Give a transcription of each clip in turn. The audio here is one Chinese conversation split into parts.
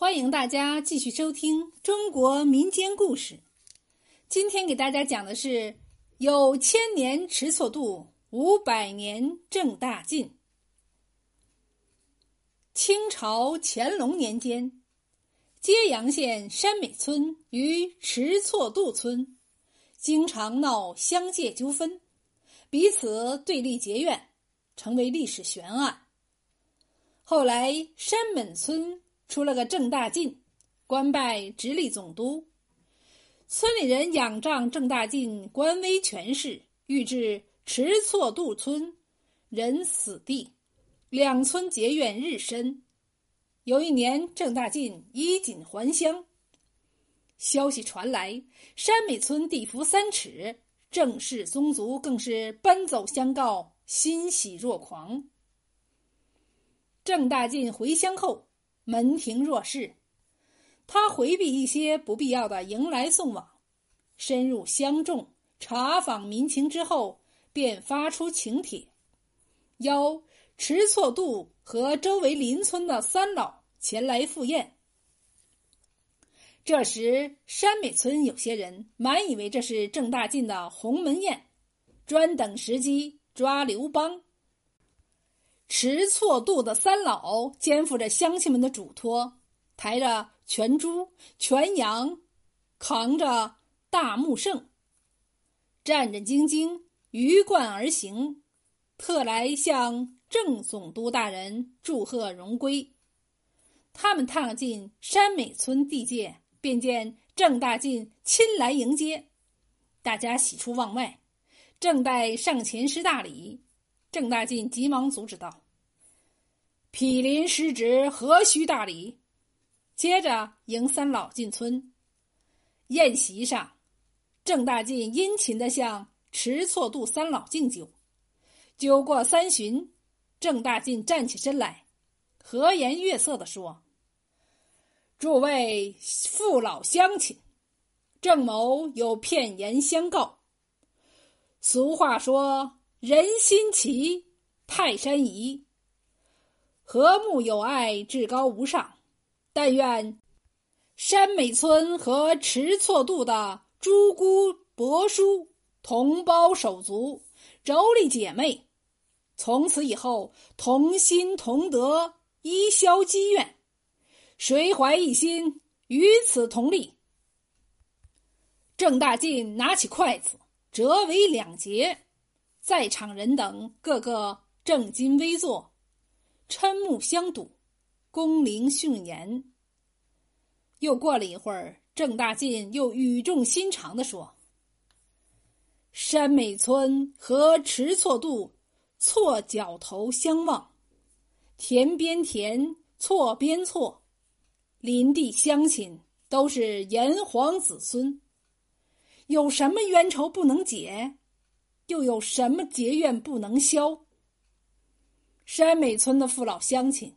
欢迎大家继续收听中国民间故事。今天给大家讲的是“有千年迟错度，五百年正大进”。清朝乾隆年间，揭阳县山美村与迟错度村经常闹乡界纠纷，彼此对立结怨，成为历史悬案。后来，山美村。出了个郑大进，官拜直隶总督。村里人仰仗郑大进官威权势，欲置迟错渡村人死地，两村结怨日深。有一年，郑大进衣锦还乡，消息传来，山美村地伏三尺，郑氏宗族更是奔走相告，欣喜若狂。郑大进回乡后。门庭若市，他回避一些不必要的迎来送往，深入乡众查访民情之后，便发出请帖，邀迟错度和周围邻村的三老前来赴宴。这时，山美村有些人满以为这是郑大进的鸿门宴，专等时机抓刘邦。持错度的三老肩负着乡亲们的嘱托，抬着全猪、全羊，扛着大木圣，战战兢兢鱼贯而行，特来向郑总督大人祝贺荣归。他们踏进山美村地界，便见郑大进亲来迎接，大家喜出望外，正待上前施大礼。郑大进急忙阻止道：“毗邻失职，何须大礼？”接着迎三老进村。宴席上，郑大进殷勤的向迟错度三老敬酒。酒过三巡，郑大进站起身来，和颜悦色的说：“诸位父老乡亲，郑某有片言相告。俗话说。”人心齐，泰山移。和睦友爱，至高无上。但愿山美村和迟错度的诸姑伯叔、同胞手足、妯娌姐妹，从此以后同心同德，一消积怨，谁怀一心，与此同力。郑大进拿起筷子，折为两截。在场人等个个正襟危坐，瞠目相睹，恭聆训言。又过了一会儿，郑大进又语重心长的说：“山美村和迟错渡错角头相望，田边田，错边错，邻地乡亲都是炎黄子孙，有什么冤仇不能解？”又有什么结怨不能消？山美村的父老乡亲，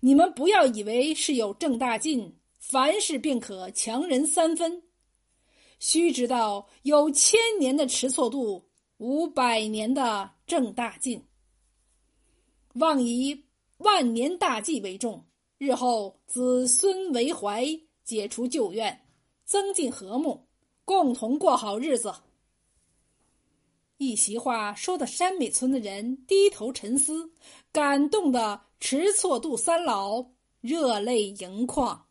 你们不要以为是有郑大进，凡事便可强人三分。须知道，有千年的迟错度，无百年的郑大进。望以万年大计为重，日后子孙为怀，解除旧怨，增进和睦，共同过好日子。一席话说的山美村的人低头沉思，感动的迟错度三老热泪盈眶。